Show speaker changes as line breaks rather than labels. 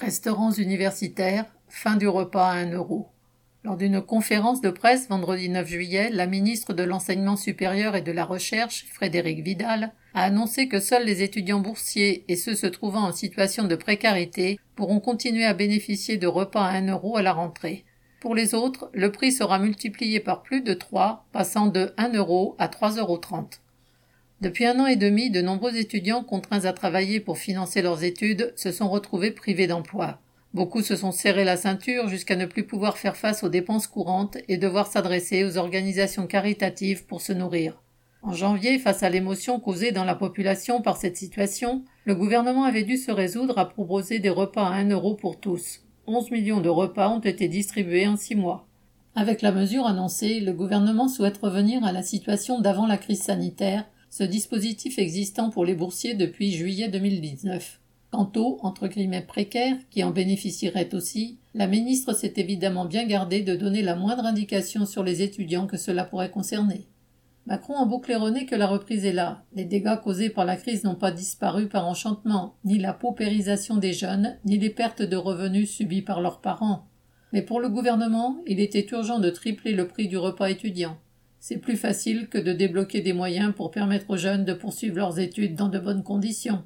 Restaurants universitaires, fin du repas à 1 euro. Lors d'une conférence de presse vendredi 9 juillet, la ministre de l'Enseignement supérieur et de la Recherche, Frédéric Vidal, a annoncé que seuls les étudiants boursiers et ceux se trouvant en situation de précarité pourront continuer à bénéficier de repas à 1 euro à la rentrée. Pour les autres, le prix sera multiplié par plus de 3, passant de 1 euro à 3,30 euros. Depuis un an et demi, de nombreux étudiants contraints à travailler pour financer leurs études se sont retrouvés privés d'emploi. Beaucoup se sont serrés la ceinture jusqu'à ne plus pouvoir faire face aux dépenses courantes et devoir s'adresser aux organisations caritatives pour se nourrir. En janvier, face à l'émotion causée dans la population par cette situation, le gouvernement avait dû se résoudre à proposer des repas à 1 euro pour tous. 11 millions de repas ont été distribués en six mois. Avec la mesure annoncée, le gouvernement souhaite revenir à la situation d'avant la crise sanitaire ce dispositif existant pour les boursiers depuis juillet 2019. Quant aux entre précaires qui en bénéficieraient aussi, la ministre s'est évidemment bien gardée de donner la moindre indication sur les étudiants que cela pourrait concerner. Macron a beau claironner que la reprise est là. Les dégâts causés par la crise n'ont pas disparu par enchantement, ni la paupérisation des jeunes, ni les pertes de revenus subies par leurs parents. Mais pour le gouvernement, il était urgent de tripler le prix du repas étudiant. C'est plus facile que de débloquer des moyens pour permettre aux jeunes de poursuivre leurs études dans de bonnes conditions.